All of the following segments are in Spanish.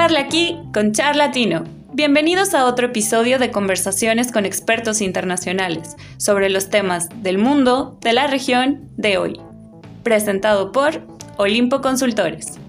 Charla aquí con. Bienvenidos a otro episodio de conversaciones con expertos internacionales sobre los temas del mundo, de la región, de hoy. Presentado por Olimpo Consultores.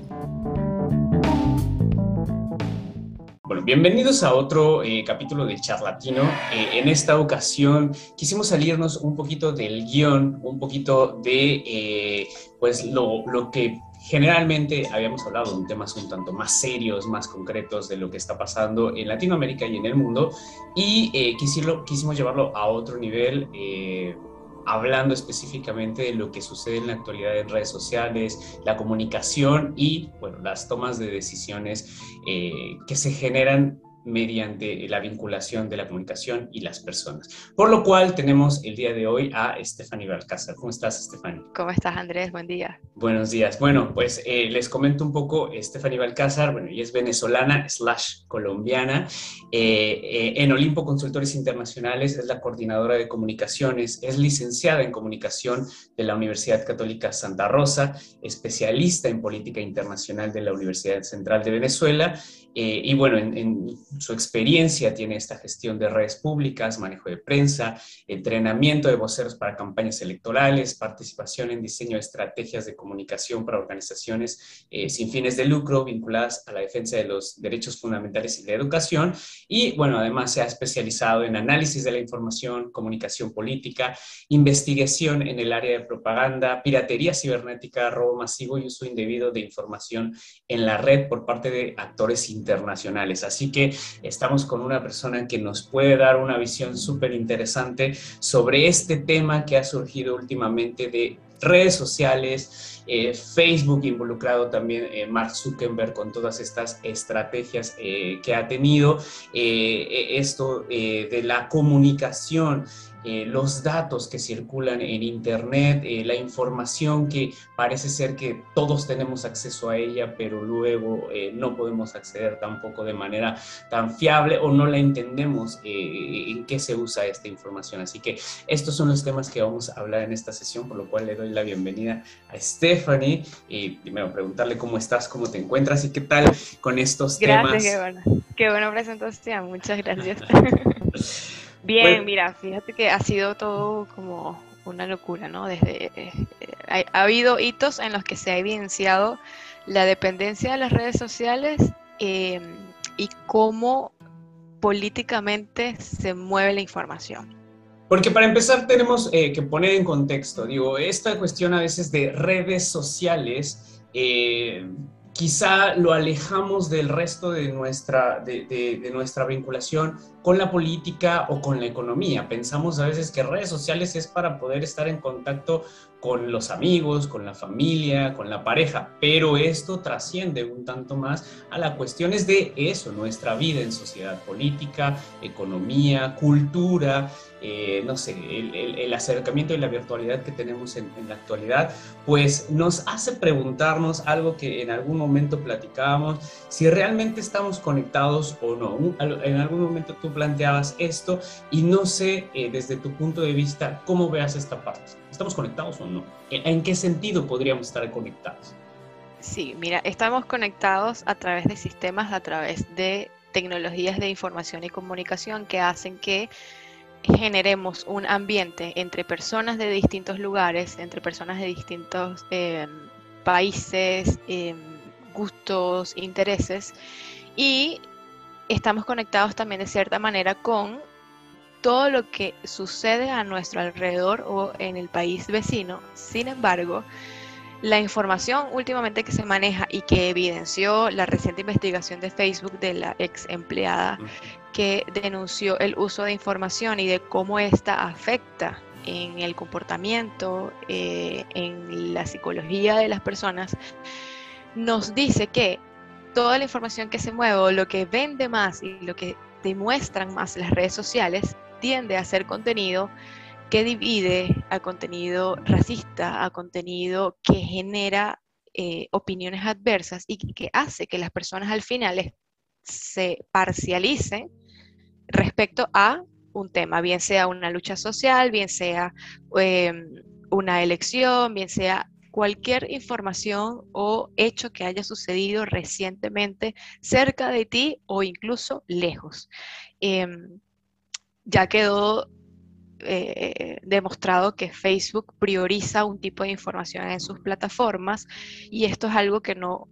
Bueno, bienvenidos a otro eh, capítulo de Charlatino. Eh, en esta ocasión quisimos salirnos un poquito del guion, un poquito de eh, pues lo, lo que Generalmente habíamos hablado de temas un tanto más serios, más concretos de lo que está pasando en Latinoamérica y en el mundo y eh, quisimos llevarlo a otro nivel. Eh, hablando específicamente de lo que sucede en la actualidad en redes sociales, la comunicación y bueno, las tomas de decisiones eh, que se generan mediante la vinculación de la comunicación y las personas. Por lo cual tenemos el día de hoy a Stephanie Balcázar. ¿Cómo estás, Stephanie? ¿Cómo estás, Andrés? Buen día. Buenos días. Bueno, pues eh, les comento un poco, Stephanie Balcázar, bueno, ella es venezolana slash colombiana. Eh, eh, en Olimpo Consultores Internacionales es la coordinadora de comunicaciones, es licenciada en comunicación de la Universidad Católica Santa Rosa, especialista en política internacional de la Universidad Central de Venezuela eh, y bueno, en, su experiencia tiene esta gestión de redes públicas, manejo de prensa, entrenamiento de voceros para campañas electorales, participación en diseño de estrategias de comunicación para organizaciones eh, sin fines de lucro vinculadas a la defensa de los derechos fundamentales y la educación. Y bueno, además se ha especializado en análisis de la información, comunicación política, investigación en el área de propaganda, piratería cibernética, robo masivo y uso indebido de información en la red por parte de actores internacionales. Así que estamos con una persona que nos puede dar una visión súper interesante sobre este tema que ha surgido últimamente de redes sociales, eh, Facebook involucrado también, eh, Mark Zuckerberg con todas estas estrategias eh, que ha tenido, esto de la comunicación eh, los datos que circulan en Internet, eh, la información que parece ser que todos tenemos acceso a ella, pero luego eh, no podemos acceder tampoco de manera tan fiable o no la entendemos en qué se usa esta información. Así que estos son los temas que vamos a hablar en esta sesión, por lo cual le doy la bienvenida a Stephanie y primero preguntarle cómo estás, cómo te encuentras y qué tal con estos temas. Gracias, qué buena, qué buena presentación, muchas gracias. Bien, mira, fíjate que ha sido todo como una locura, ¿no? Desde eh, ha, habido hitos en los que se ha evidenciado la dependencia de las redes sociales em, y cómo políticamente se mueve la información. Porque para empezar tenemos eh, que poner en contexto, digo, esta cuestión a veces de redes sociales eh, quizá lo alejamos del resto de nuestra, de, nuestra vinculación con la política o con la economía. Pensamos a veces que redes sociales es para poder estar en contacto con los amigos, con la familia, con la pareja, pero esto trasciende un tanto más a las cuestiones de eso, nuestra vida en sociedad política, economía, cultura, eh, no sé, el, acercamiento y la virtualidad que tenemos en, la actualidad, pues nos hace preguntarnos algo que en algún momento platicábamos, si realmente estamos conectados o no. En algún momento tú planteabas esto y no sé eh, desde tu punto de vista cómo veas esta parte. ¿Estamos conectados o no? ¿En qué sentido podríamos estar conectados? Sí, mira, estamos conectados a través de sistemas, a través de tecnologías de información y comunicación que hacen que generemos un ambiente entre personas de distintos lugares, entre personas de distintos em, países, em, gustos, intereses, y estamos conectados también de cierta manera con todo lo que sucede a nuestro alrededor o en el país vecino. Sin embargo, la información últimamente que se maneja y que evidenció la reciente investigación de Facebook de la ex empleada que denunció el uso de información y de cómo ésta afecta en el comportamiento, eh, en la psicología de las personas, nos dice que toda la información que se mueve o lo que vende más y lo que demuestran más las redes sociales tiende a ser contenido que divide, a contenido racista, a contenido que genera eh, opiniones adversas y que hace que las personas al final se parcialicen respecto a un tema, bien sea una lucha social, bien sea em, una elección, bien sea cualquier información o hecho que haya sucedido recientemente cerca de ti o incluso lejos. Em, ya quedó eh, demostrado que Facebook prioriza un tipo de información en sus plataformas y esto es algo que no,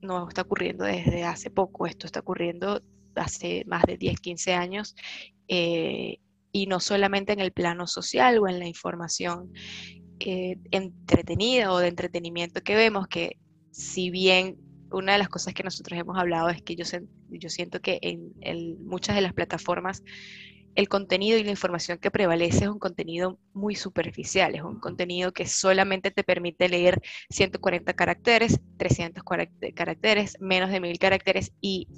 no está ocurriendo desde hace poco, esto está ocurriendo hace más de 10, 15 años eh, y no solamente en el plano social o en la información eh, entretenida o de entretenimiento que vemos, que si bien una de las cosas que nosotros hemos hablado es que yo, yo siento que en muchas de las plataformas el contenido y la información que prevalece es un contenido muy superficial, es un contenido que solamente te permite leer 140 caracteres, 300 caracteres, menos de 1000 caracteres y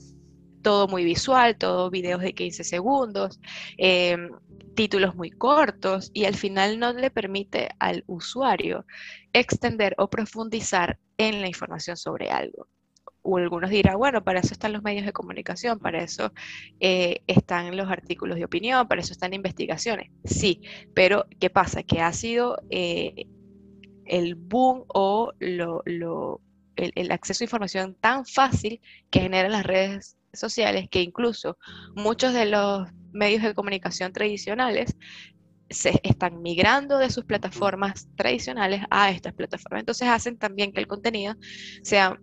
todo muy visual, todo videos de 15 segundos, em, títulos muy cortos y al final no le permite al usuario extender o profundizar en la información sobre algo o algunos dirán, bueno, para eso están los medios de comunicación, para eso eh, están los artículos de opinión, para eso están investigaciones. Sí, pero ¿qué pasa? Que ha sido eh, el boom o el, acceso a información tan fácil que generan las redes sociales que incluso muchos de los medios de comunicación tradicionales se están migrando de sus plataformas tradicionales a estas plataformas. Entonces hacen también que el contenido sea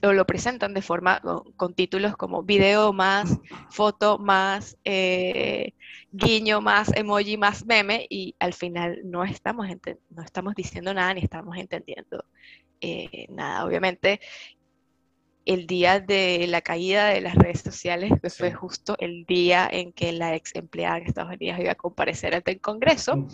o lo presentan de forma con, títulos como video más, foto más, eh, guiño más, emoji más meme y al final no estamos, no estamos diciendo nada ni estamos entendiendo eh, nada. Obviamente el día de la caída de las redes sociales, que fue justo el día en que la ex empleada de Estados Unidos iba a comparecer ante el Congreso.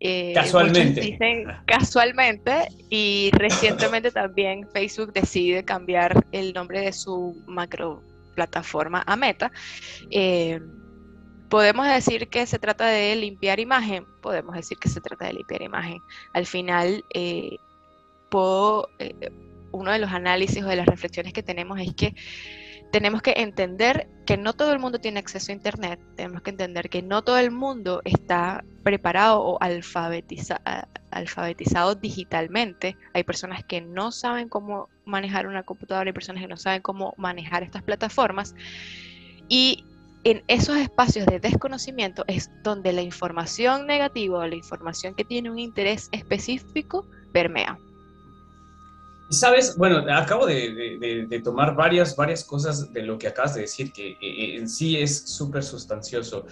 Eh, casualmente. Dicen casualmente y recientemente también Facebook decide cambiar el nombre de su macro plataforma a Meta. Eh, podemos decir que se trata de limpiar imagen, podemos decir que se trata de limpiar imagen. Al final, eh, puedo uno de los análisis o de las reflexiones que tenemos es que tenemos que entender que no todo el mundo tiene acceso a Internet, tenemos que entender que no todo el mundo está preparado o alfabetizado digitalmente. Hay personas que no saben cómo manejar una computadora, hay personas que no saben cómo manejar estas plataformas. Y en esos espacios de desconocimiento es donde la información negativa o la información que tiene un interés específico permea. Sabes, bueno, acabo de, tomar varias, varias cosas de lo que acabas de decir, que eh, eh, en sí es súper sustancioso.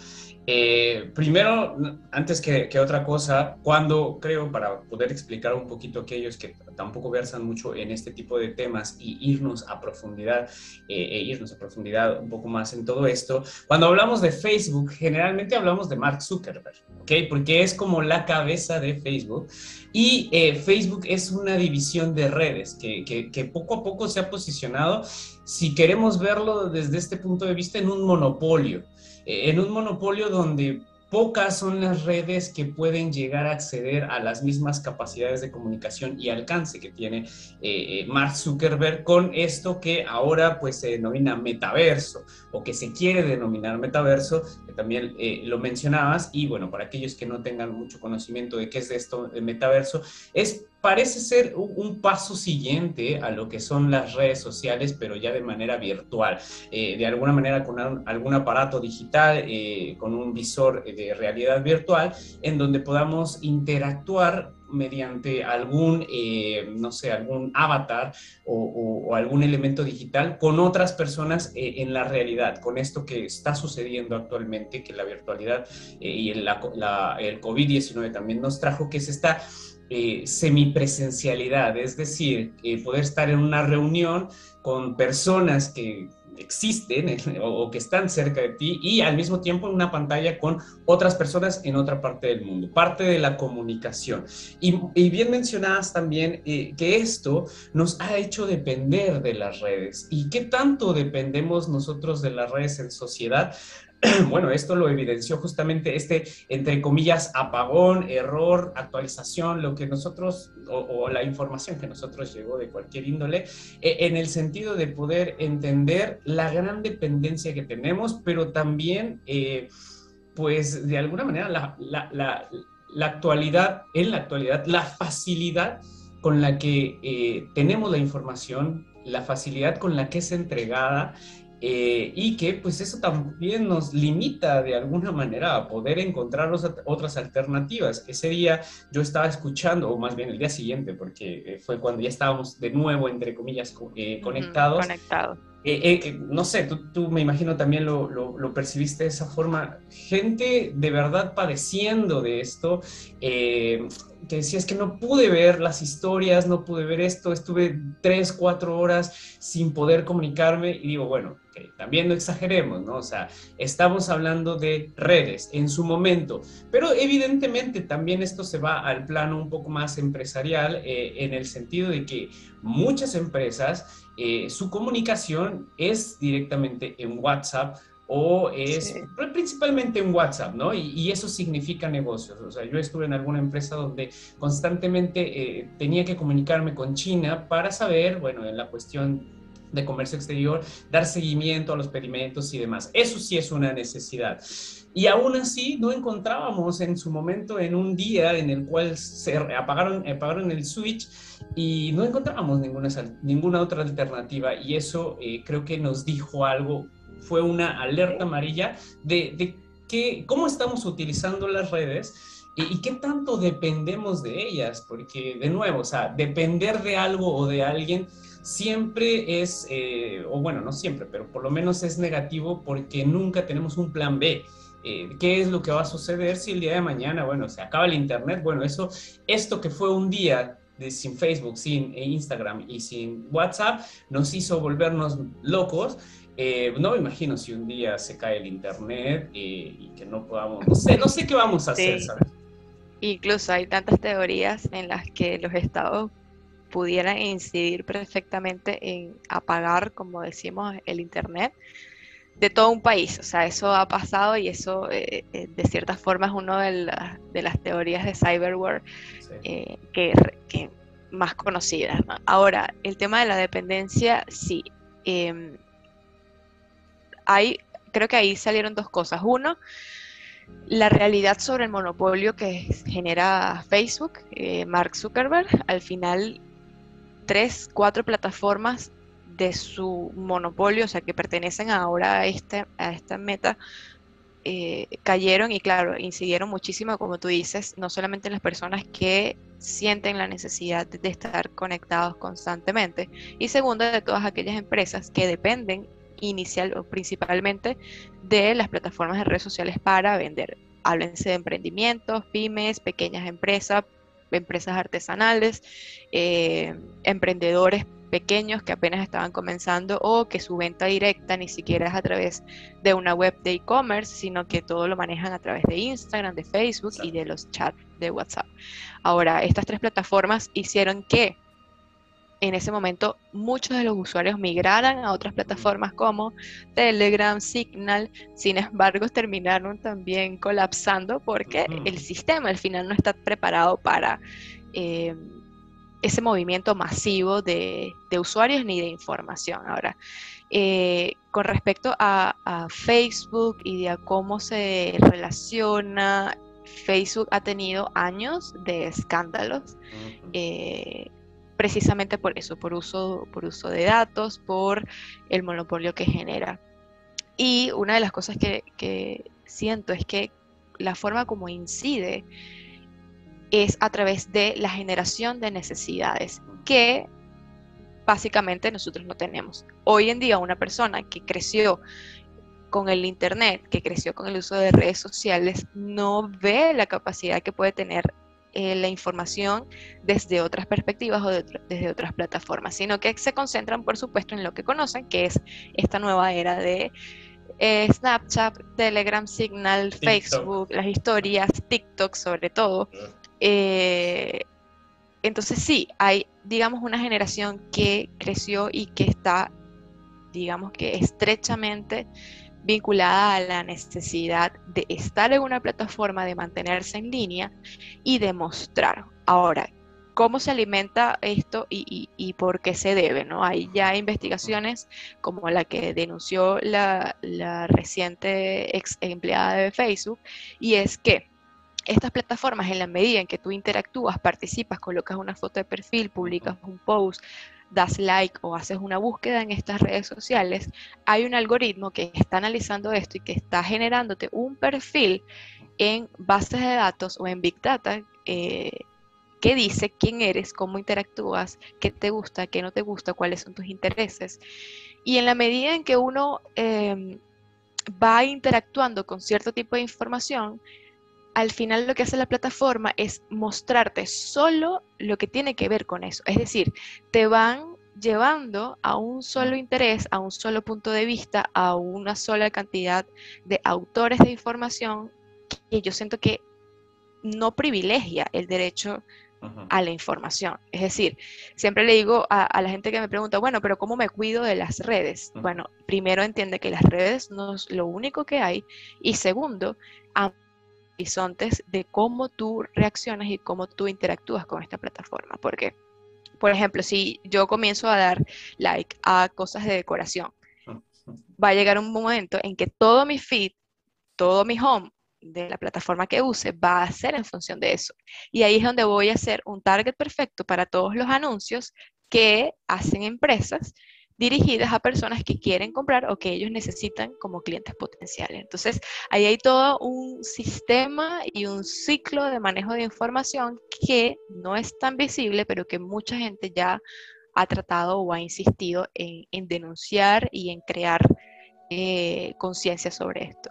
Eh, primero, antes que, otra cosa, cuando creo, para poder explicar un poquito a aquellos que tampoco versan mucho en este tipo de temas y irnos a profundidad, e irnos a profundidad un poco más en todo esto, cuando hablamos de Facebook, generalmente hablamos de Mark Zuckerberg, ¿ok? Porque es como la cabeza de Facebook. Y Facebook es una división de redes que, que, poco a poco se ha posicionado, si queremos verlo desde este punto de vista, en un monopolio. En un monopolio donde pocas son las redes que pueden llegar a acceder a las mismas capacidades de comunicación y alcance que tiene eh, eh, Mark Zuckerberg con esto que ahora pues se denomina metaverso o que se quiere denominar metaverso, que también eh, lo mencionabas. Y bueno, para aquellos que no tengan mucho conocimiento de qué es esto de metaverso, es parece ser un, paso siguiente a lo que son las redes sociales, pero ya de manera virtual, de alguna manera con algún aparato digital, con un visor de realidad virtual, en donde podamos interactuar mediante algún, eh, no sé, algún avatar o, algún elemento digital con otras personas eh, en la realidad, con esto que está sucediendo actualmente, que la virtualidad eh, y el, el COVID-19 también nos trajo, que es esta semipresencialidad, es decir, poder estar en una reunión con personas que existen o, que están cerca de ti y al mismo tiempo en una pantalla con otras personas en otra parte del mundo, parte de la comunicación. Y, bien mencionadas también eh, que esto nos ha hecho depender de las redes. ¿Y qué tanto dependemos nosotros de las redes en sociedad? bueno, esto lo evidenció justamente este, entre comillas, apagón, error, actualización, lo que nosotros, o, la información que nosotros llegó de cualquier índole, e, en el sentido de poder entender la gran dependencia que tenemos, pero también, eh, pues, de alguna manera, la, la actualidad, en la actualidad, la facilidad con la que eh, tenemos la información, la facilidad con la que es entregada eh, y que pues eso también nos limita de alguna manera a poder encontrar otras alternativas. Ese día yo estaba escuchando, o más bien el día siguiente, porque eh, fue cuando ya estábamos de nuevo, entre comillas, eh, conectados. No sé, tú, me imagino también lo, lo, percibiste de esa forma. Gente de verdad padeciendo de esto, que decías que no pude ver las historias, no pude ver esto, estuve tres, cuatro horas sin poder comunicarme y digo, bueno, también no exageremos, ¿no? O sea, estamos hablando de redes en su momento, pero evidentemente también esto se va al plano un poco más empresarial eh, en el sentido de que muchas empresas, eh, su comunicación es directamente en WhatsApp o es principalmente en WhatsApp, ¿no? Y, eso significa negocios. O sea, yo estuve en alguna empresa donde constantemente eh, tenía que comunicarme con China para saber, bueno, en la cuestión de comercio exterior, dar seguimiento a los pedimentos y demás. Eso sí es una necesidad. Y aún así no encontrábamos en su momento en un día en el cual se apagaron, apagaron el switch y no encontrábamos ninguna, ninguna otra alternativa. Y eso eh, creo que nos dijo algo, fue una alerta amarilla de, de que, cómo estamos utilizando las redes ¿Y, qué tanto dependemos de ellas? Porque, de nuevo, o sea, depender de algo o de alguien siempre es, eh, o bueno, no siempre, pero por lo menos es negativo porque nunca tenemos un plan B. Eh, ¿Qué es lo que va a suceder si el día de mañana, bueno, se acaba el Internet? Bueno, eso, esto que fue un día de, sin Facebook, sin Instagram y sin WhatsApp, nos hizo volvernos locos. Eh, no me imagino si un día se cae el internet y que no podamos, no sé, no sé qué vamos a hacer, ¿sabes? Incluso hay tantas teorías en las que los estados pudieran incidir perfectamente en apagar, como decimos, el Internet de todo un país. O sea, eso ha pasado y eso eh, eh, de cierta forma es una de, de, las teorías de cyberwar eh, que, más conocidas. Ahora, el tema de la dependencia, sí. Em, hay, creo que ahí salieron dos cosas. Uno, la realidad sobre el monopolio que genera Facebook, eh, Mark Zuckerberg, al final tres, cuatro plataformas de su monopolio, o sea, que pertenecen ahora a, este, a esta meta, eh, cayeron y claro, incidieron muchísimo, como tú dices, no solamente en las personas que sienten la necesidad de estar conectados constantemente, y segundo, de todas aquellas empresas que dependen inicial o principalmente de las plataformas de redes sociales para vender. Háblense de emprendimientos, pymes, pequeñas empresas, empresas artesanales, eh, emprendedores pequeños que apenas estaban comenzando o que su venta directa ni siquiera es a través de una web de e-commerce, sino que todo lo manejan a través de Instagram, de Facebook y de los chats de WhatsApp. Ahora, estas tres plataformas hicieron que en ese momento muchos de los usuarios migraran a otras plataformas como Telegram, Signal, sin embargo terminaron también colapsando porque el sistema al final no está preparado para eh, ese movimiento masivo de, usuarios ni de información. Ahora, eh, con respecto a, Facebook y de cómo se relaciona, Facebook ha tenido años de escándalos precisamente por eso, por uso, por uso de datos, por el monopolio que genera. Y una de las cosas que, siento es que la forma como incide es a través de la generación de necesidades que básicamente nosotros no tenemos. Hoy en día una persona que creció con el Internet, que creció con el uso de redes sociales, no ve la capacidad que puede tener eh, la información desde otras perspectivas o desde otras plataformas, sino que se concentran, por supuesto, en lo que conocen, que es esta nueva era de eh, Snapchat, Telegram, Signal, Facebook, las historias, TikTok sobre todo. Eh, entonces sí, hay, digamos, una generación que creció y que está, digamos que estrechamente vinculada a la necesidad de estar en una plataforma, de mantenerse en línea y de mostrar. Ahora, ¿cómo se alimenta esto y, por qué se debe? ¿no? Hay ya investigaciones como la que denunció la, reciente ex empleada de Facebook y es que estas plataformas, en la medida en que tú interactúas, participas, colocas una foto de perfil, publicas un post, das like o haces una búsqueda en estas redes sociales, hay un algoritmo que está analizando esto y que está generándote un perfil en bases de datos o en Big Data eh, que dice quién eres, cómo interactúas, qué te gusta, qué no te gusta, cuáles son tus intereses. Y en la medida en que uno em, va interactuando con cierto tipo de información, al final lo que hace la plataforma es mostrarte solo lo que tiene que ver con eso. Es decir, te van llevando a un solo interés, a un solo punto de vista, a una sola cantidad de autores de información que yo siento que no privilegia el derecho a la información. Es decir, siempre le digo a, la gente que me pregunta, bueno, pero ¿cómo me cuido de las redes? Bueno, primero entiende que las redes no es lo único que hay y segundo, horizontes de cómo tú reaccionas y cómo tú interactúas con esta plataforma. Porque, por ejemplo, si yo comienzo a dar like a cosas de decoración, va a llegar un momento en que todo mi feed, todo mi home de la plataforma que use va a ser en función de eso. Y ahí es donde voy a hacer un target perfecto para todos los anuncios que hacen empresas dirigidas a personas que quieren comprar o que ellos necesitan como clientes potenciales. Entonces, ahí hay todo un sistema y un ciclo de manejo de información que no es tan visible, pero que mucha gente ya ha tratado o ha insistido en, denunciar y en crear eh, conciencia sobre esto.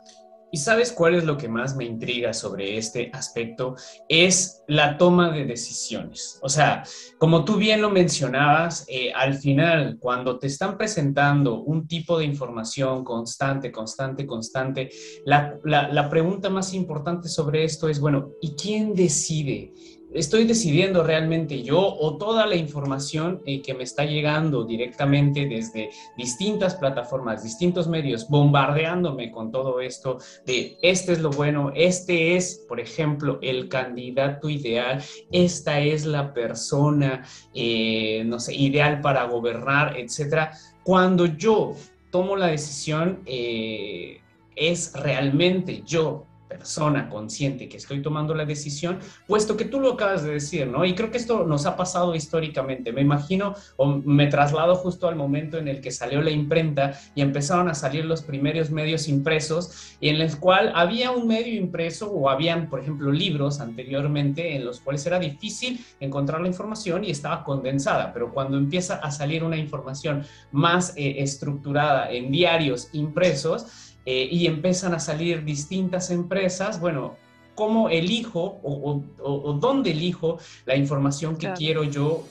¿Y sabes cuál es lo que más me intriga sobre este aspecto? Es la toma de decisiones. O sea, como tú bien lo mencionabas, eh, al final, cuando te están presentando un tipo de información constante, constante, constante, la, la pregunta más importante sobre esto es, bueno, ¿y quién decide? Estoy decidiendo realmente yo o toda la información eh, que me está llegando directamente desde distintas plataformas, distintos medios, bombardeándome con todo esto de este es lo bueno, este es, por ejemplo, el candidato ideal, esta es la persona, eh, no sé, ideal para gobernar, etcétera. Cuando yo tomo la decisión, eh, es realmente yo persona consciente que estoy tomando la decisión, puesto que tú lo acabas de decir, ¿no? Y creo que esto nos ha pasado históricamente. Me imagino o me traslado justo al momento en el que salió la imprenta y empezaron a salir los primeros medios impresos, y en el cual había un medio impreso o habían, por ejemplo, libros anteriormente en los cuales era difícil encontrar la información y estaba condensada, pero cuando empieza a salir una información más eh, estructurada en diarios impresos, eh, y empiezan a salir distintas empresas, bueno, ¿cómo elijo o, dónde elijo la información que quiero yo,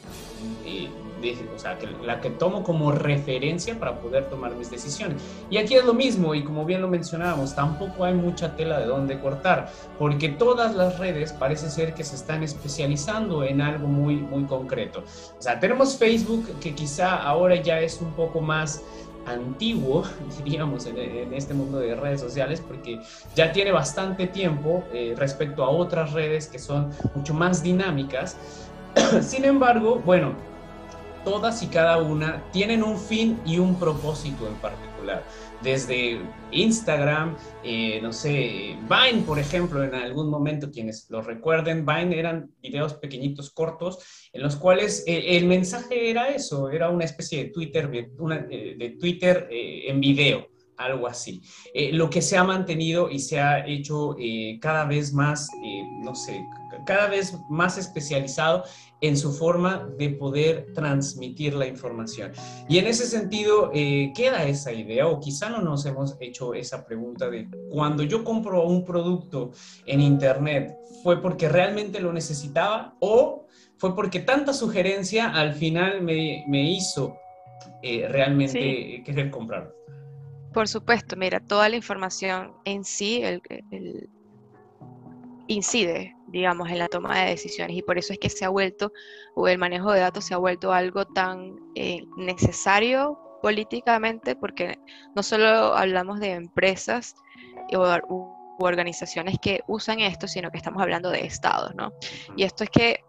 eh, o sea, la que tomo como referencia para poder tomar mis decisiones? Y aquí es lo mismo, y como bien lo mencionábamos, tampoco hay mucha tela de dónde cortar, porque todas las redes parece ser que se están especializando en algo muy, muy concreto. O sea, tenemos Facebook, que quizá ahora ya es un poco más antiguo, diríamos, en, este mundo de redes sociales, porque ya tiene bastante tiempo eh, respecto a otras redes que son mucho más dinámicas. Sin embargo, bueno, todas y cada una tienen un fin y un propósito en particular desde Instagram, eh, no sé, Vine, por ejemplo, en algún momento, quienes lo recuerden, Vine eran videos pequeñitos, cortos, en los cuales eh, el mensaje era eso, era una especie de Twitter, eh, de Twitter en video algo así. lo que se ha mantenido y se ha hecho cada vez más, no sé, cada vez más especializado en su forma de poder transmitir la información. Y en ese sentido eh, queda esa idea, o quizá no nos hemos hecho esa pregunta de cuando yo compro un producto en Internet, ¿fue porque realmente lo necesitaba o fue porque tanta sugerencia al final me, hizo eh, realmente querer comprarlo? Por supuesto, mira, toda la información en sí, el incide, digamos, en la toma de decisiones y por eso es que se ha vuelto, o el manejo de datos se ha vuelto algo tan eh, necesario políticamente, porque no solo hablamos de empresas u, organizaciones que usan esto, sino que estamos hablando de estados, ¿no? Y esto es que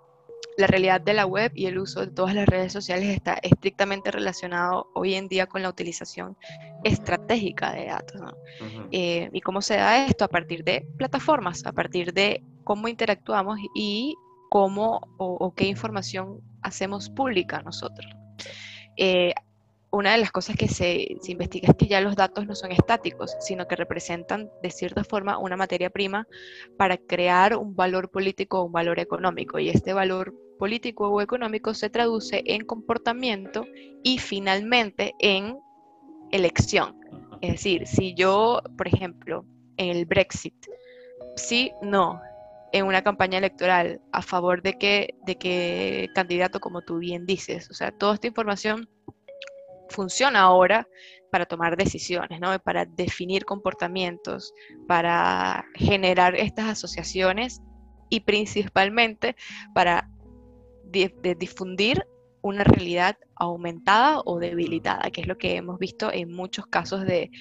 la realidad de la web y el uso de todas las redes sociales está estrictamente relacionado hoy en día con la utilización estratégica de datos. Eh, ¿Y cómo se da esto? A partir de plataformas, a partir de cómo interactuamos y cómo o, qué información hacemos pública nosotros. Eh, una de las cosas que se, investiga es que ya los datos no son estáticos, sino que representan de cierta forma una materia prima para crear un valor político o un valor económico. Y este valor político o económico se traduce en comportamiento y finalmente en elección. Es decir, si yo, por ejemplo, en el Brexit, sí, no, en una campaña electoral a favor de qué de que candidato, como tú bien dices, o sea, toda esta información funciona ahora para tomar decisiones, ¿no? para definir comportamientos, para generar estas asociaciones y principalmente para difundir una realidad aumentada o debilitada, que es lo que hemos visto en muchos casos de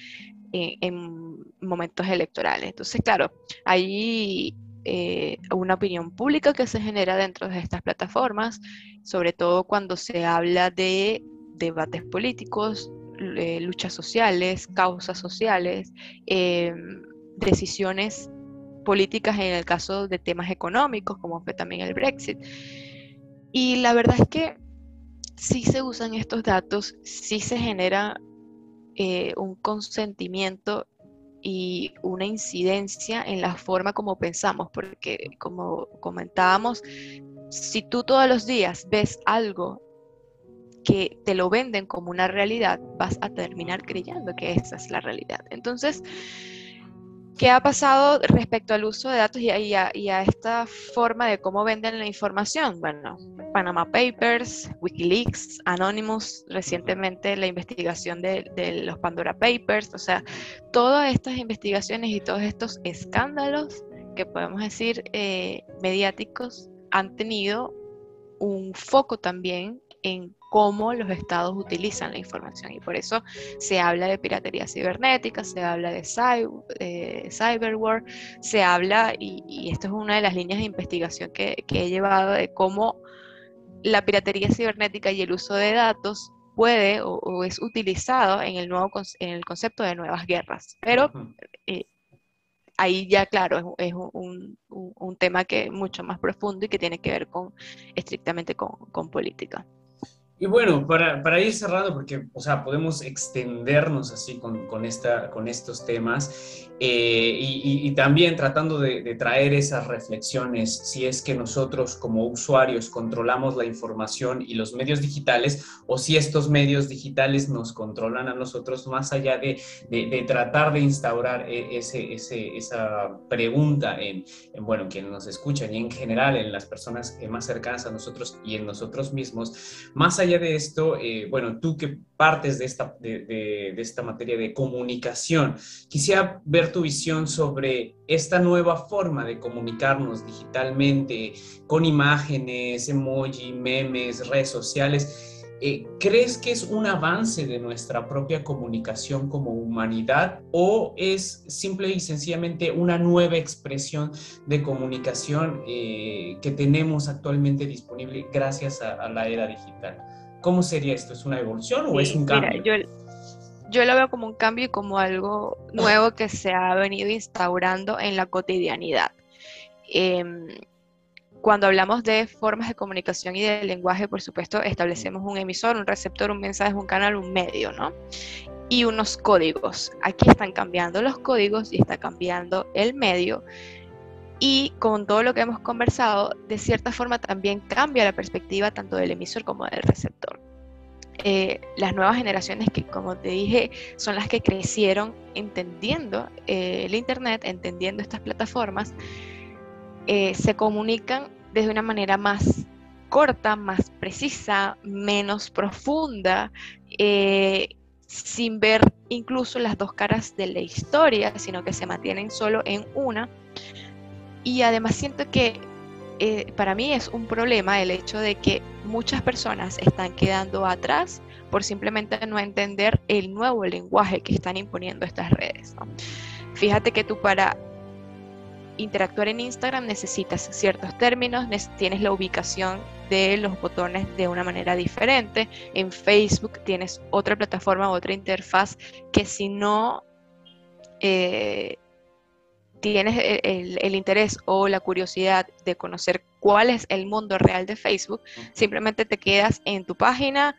en, momentos electorales. Entonces, claro, hay eh, una opinión pública que se genera dentro de estas plataformas, sobre todo cuando se habla de debates políticos, eh, luchas sociales, causas sociales, em, decisiones políticas en el caso de temas económicos, como fue también el Brexit. Y la verdad es que si se usan estos datos, sí se genera eh, un consentimiento y una incidencia en la forma como pensamos, porque como comentábamos, si tú todos los días ves algo que te lo venden como una realidad, vas a terminar creyendo que esa es la realidad. Entonces, ¿qué ha pasado respecto al uso de datos y a, esta forma de cómo venden la información? Bueno, Panama Papers, Wikileaks, Anonymous, recientemente la investigación de, los Pandora Papers, o sea, todas estas investigaciones y todos estos escándalos que podemos decir eh, mediáticos han tenido un foco también en cómo los estados utilizan la información y por eso se habla de piratería cibernética, se habla de, cyberware, se habla, y, esto es una de las líneas de investigación que, he llevado, de cómo la piratería cibernética y el uso de datos puede o, es utilizado en el, nuevo, en el concepto de nuevas guerras. Pero eh, ahí ya, claro, es, un, tema que mucho más profundo y que tiene que ver con estrictamente con política. Y bueno, para, para, ir cerrando, porque, o sea, podemos extendernos así con, con, esta, con estos temas eh, y, también tratando de, traer esas reflexiones, si es que nosotros como usuarios controlamos la información y los medios digitales o si estos medios digitales nos controlan a nosotros, más allá de, de, tratar de instaurar e, ese, ese, esa pregunta en, en, bueno, quienes nos escuchan y en general en las personas más cercanas a nosotros y en nosotros mismos, más allá de esto, eh, bueno, tú que partes de esta, de, esta materia de comunicación, quisiera ver tu visión sobre esta nueva forma de comunicarnos digitalmente, con imágenes, emoji, memes, redes sociales. Eh, ¿Crees que es un avance de nuestra propia comunicación como humanidad o es simple y sencillamente una nueva expresión de comunicación eh, que tenemos actualmente disponible gracias a la era digital? ¿Cómo sería esto? ¿Es una evolución o es un cambio? yo, lo veo como un cambio y como algo nuevo que se ha venido instaurando en la cotidianidad. Em, cuando hablamos de formas de comunicación y de lenguaje, por supuesto, establecemos un emisor, un receptor, un mensaje, un canal, un medio, ¿no? Y unos códigos. Aquí están cambiando los códigos y está cambiando el medio. Y con todo lo que hemos conversado, de cierta forma también cambia la perspectiva tanto del emisor como del receptor. Eh, las nuevas generaciones que, como te dije, son las que crecieron entendiendo eh, el Internet, entendiendo estas plataformas, eh, se comunican desde una manera más corta, más precisa, menos profunda, sin ver incluso las dos caras de la historia, sino que se mantienen solo en una. Y además siento que eh, para mí es un problema el hecho de que muchas personas están quedando atrás por simplemente no entender el nuevo lenguaje que están imponiendo estas redes. Fíjate que tú para interactuar en Instagram necesitas ciertos términos, tienes la ubicación de los botones de una manera diferente. En Facebook tienes otra plataforma, otra interfaz que si no eh, tienes el, interés o la curiosidad de conocer cuál es el mundo real de Facebook, simplemente te quedas en tu página,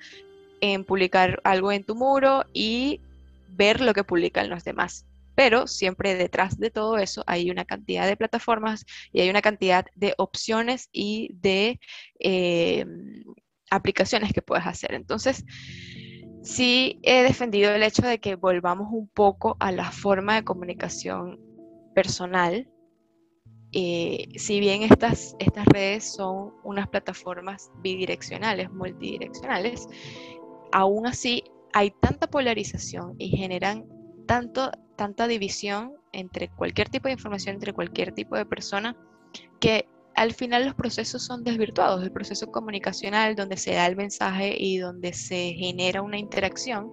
en publicar algo en tu muro y ver lo que publican los demás pero siempre detrás de todo eso hay una cantidad de plataformas y hay una cantidad de opciones y de eh, aplicaciones que puedes hacer. Entonces, sí he defendido el hecho de que volvamos un poco a la forma de comunicación personal. Eh, si bien estas, estas redes son unas plataformas bidireccionales, multidireccionales, aún así hay tanta polarización y generan tanto tanta división entre cualquier tipo de información, entre cualquier tipo de persona, que al final los procesos son desvirtuados. El proceso comunicacional donde se da el mensaje y donde se genera una interacción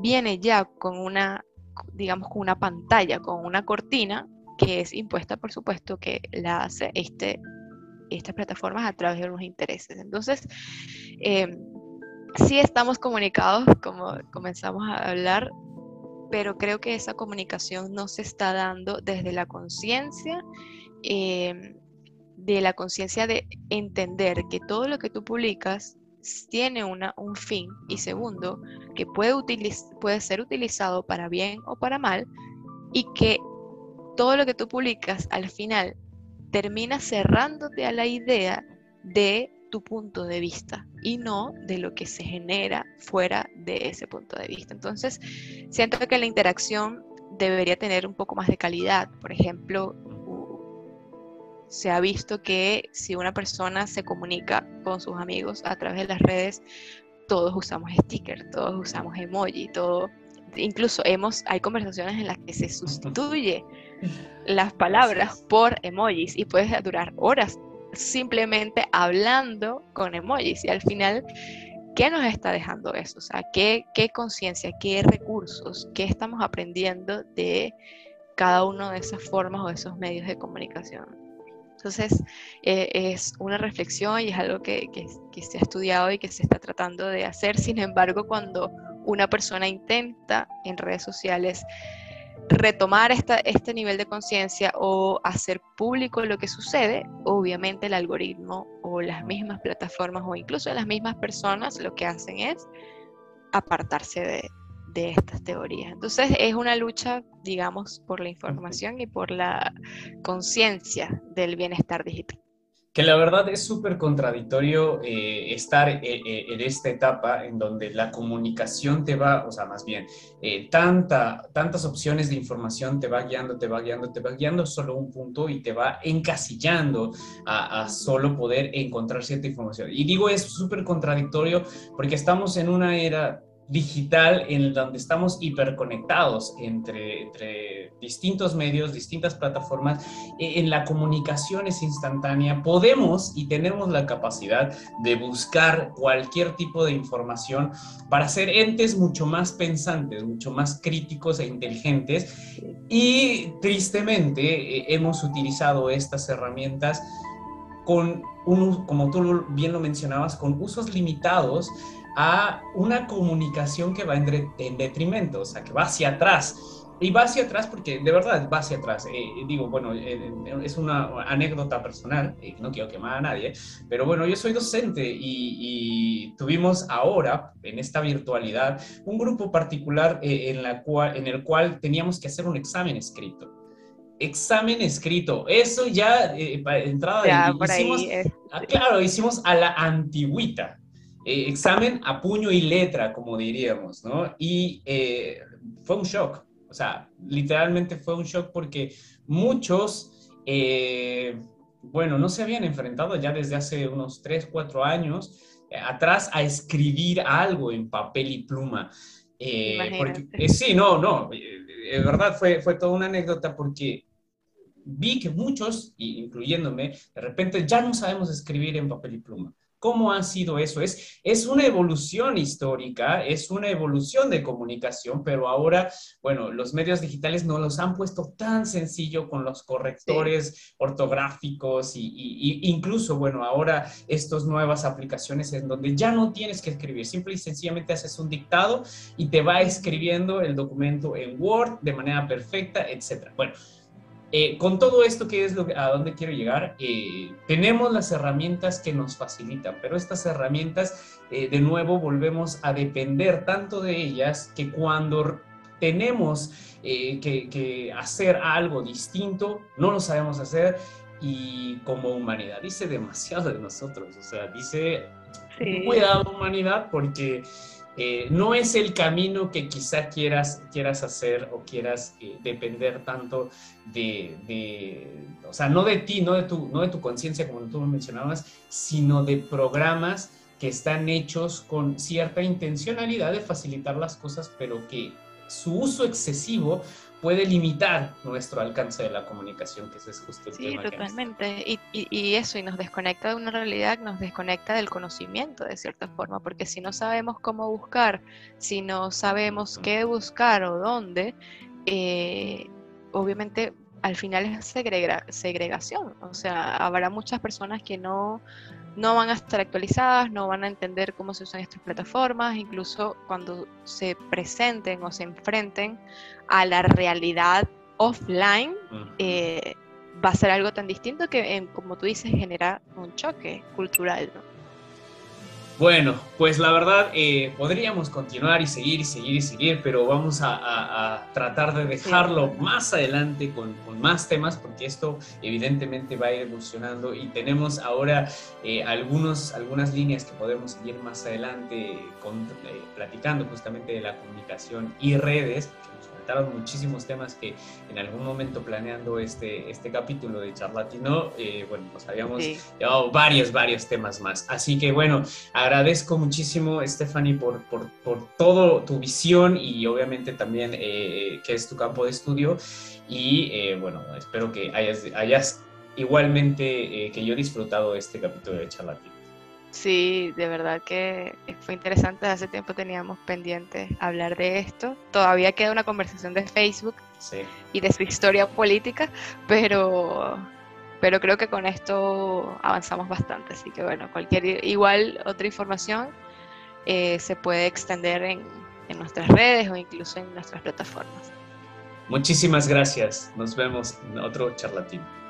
viene ya con una, digamos, con una pantalla, con una cortina que es impuesta, por supuesto, que la hace este, estas plataformas a través de unos intereses. Entonces, eh, sí estamos comunicados, como comenzamos a hablar, pero creo que esa comunicación no se está dando desde la conciencia, em, de la conciencia de entender que todo lo que tú publicas tiene una, un fin y segundo, que puede, puede ser utilizado para bien o para mal y que todo lo que tú publicas al final termina cerrándote a la idea de tu punto de vista y no de lo que se genera fuera de ese punto de vista. Entonces, siento que la interacción debería tener un poco más de calidad. Por ejemplo, se ha visto que si una persona se comunica con sus amigos a través de las redes, todos usamos stickers, todos usamos emoji, todo, incluso hemos, hay conversaciones en las que se sustituye las palabras por emojis y puedes durar horas simplemente hablando con emojis. Y al final, ¿qué nos está dejando eso? O sea, ¿qué, qué conciencia, qué recursos, qué estamos aprendiendo de cada una de esas formas o de esos medios de comunicación? Entonces, eh, es una reflexión y es algo que, se ha estudiado y que se está tratando de hacer. Sin embargo, cuando una persona intenta en redes sociales retomar este nivel de conciencia o hacer público lo que sucede, obviamente el algoritmo o las mismas plataformas o incluso las mismas personas lo que hacen es apartarse de, de estas teorías. Entonces es una lucha, digamos, por la información y por la conciencia del bienestar digital que la verdad es súper contradictorio eh, estar eh, eh, en esta etapa en donde la comunicación te va, o sea, más bien, tanta, tantas opciones de información te va guiando, te va guiando, te va guiando solo un punto y te va encasillando a, a solo poder encontrar cierta información. Y digo, es súper contradictorio porque estamos en una era digital en donde estamos hiperconectados entre, entre distintos medios, distintas plataformas, e, en la comunicación es instantánea, podemos y tenemos la capacidad de buscar cualquier tipo de información para ser entes mucho más pensantes, mucho más críticos e inteligentes. Y tristemente eh, hemos utilizado estas herramientas con un, como tú bien lo mencionabas, con usos limitados a una comunicación que va en, detrimento, o sea, que va hacia atrás. Y va hacia atrás porque de verdad va hacia atrás. Eh, digo, bueno, eh, eh, es una anécdota personal, no quiero quemar a nadie, pero bueno, yo soy docente y, tuvimos ahora, en esta virtualidad, un grupo particular en, la cual, en el cual teníamos que hacer un examen escrito examen escrito. Eso ya, para entrada, ya, hicimos, ah, claro, hicimos a la antigüita. Eh, examen a puño y letra, como diríamos, ¿no? Y eh, fue un shock, o sea, literalmente fue un shock porque muchos, eh, bueno, no se habían enfrentado ya desde hace unos 3, 4 años atrás a escribir algo en papel y pluma. Porque, sí, no, no, de verdad fue, fue toda una anécdota porque vi que muchos, incluyéndome, de repente ya no sabemos escribir en papel y pluma ¿Cómo ha sido eso? Es, es una evolución histórica, es una evolución de comunicación, pero ahora, bueno, los medios digitales no los han puesto tan sencillo con los correctores ortográficos y, incluso, bueno, ahora estas nuevas aplicaciones en donde ya no tienes que escribir, simple y sencillamente haces un dictado y te va escribiendo el documento en Word de manera perfecta, etc. Bueno, eh, con todo esto, ¿qué es lo a dónde quiero llegar? Eh, tenemos las herramientas que nos facilitan, pero estas herramientas, eh, de nuevo, volvemos a depender tanto de ellas que cuando tenemos que, hacer algo distinto, no lo sabemos hacer y como humanidad dice demasiado de nosotros, o sea, dice, cuidado humanidad porque eh, no es el camino que quizá quieras, quieras hacer o quieras eh, depender tanto de, o sea, no de ti, no de tu, no de tu conciencia como tú mencionabas, sino de programas que están hechos con cierta intencionalidad de facilitar las cosas, pero que su uso excesivo puede limitar nuestro alcance de la comunicación, que ese es justo el tema. Sí, totalmente. Y, y, eso, y nos desconecta de una realidad, nos desconecta del conocimiento de cierta forma, porque si no sabemos cómo buscar, si no sabemos qué buscar o dónde, eh, obviamente al final es segregación. O sea, habrá muchas personas que no no van a estar actualizadas, no van a entender cómo se usan estas plataformas, incluso cuando se presenten o se enfrenten a la realidad offline, eh, va a ser algo tan distinto que, como tú dices, genera un choque cultural. Bueno, pues la verdad, eh, podríamos continuar y seguir y seguir y seguir, pero vamos a, tratar de dejarlo más adelante con, más temas, porque esto evidentemente va a ir evolucionando y tenemos ahora eh, algunos, algunas líneas que podemos seguir más adelante con, eh, platicando justamente de la comunicación y redes muchísimos temas que en algún momento planeando este, este capítulo de Charlatino, eh, bueno, nos habíamos llevado varios, varios temas más. Así que bueno, agradezco muchísimo, Stephanie, por, por, por todo tu visión y obviamente también eh, que es tu campo de estudio. Y eh, bueno, espero que hayas, hayas igualmente que yo disfrutado este capítulo de Charlatino. Sí, de verdad que fue interesante. Hace tiempo teníamos pendiente hablar de esto. Todavía queda una conversación de Facebook y de su historia política, pero, pero creo que con esto avanzamos bastante. Así que bueno, cualquier igual otra información eh, se puede extender en, en nuestras redes o incluso en nuestras plataformas. Muchísimas gracias. Nos vemos en otro charlatino.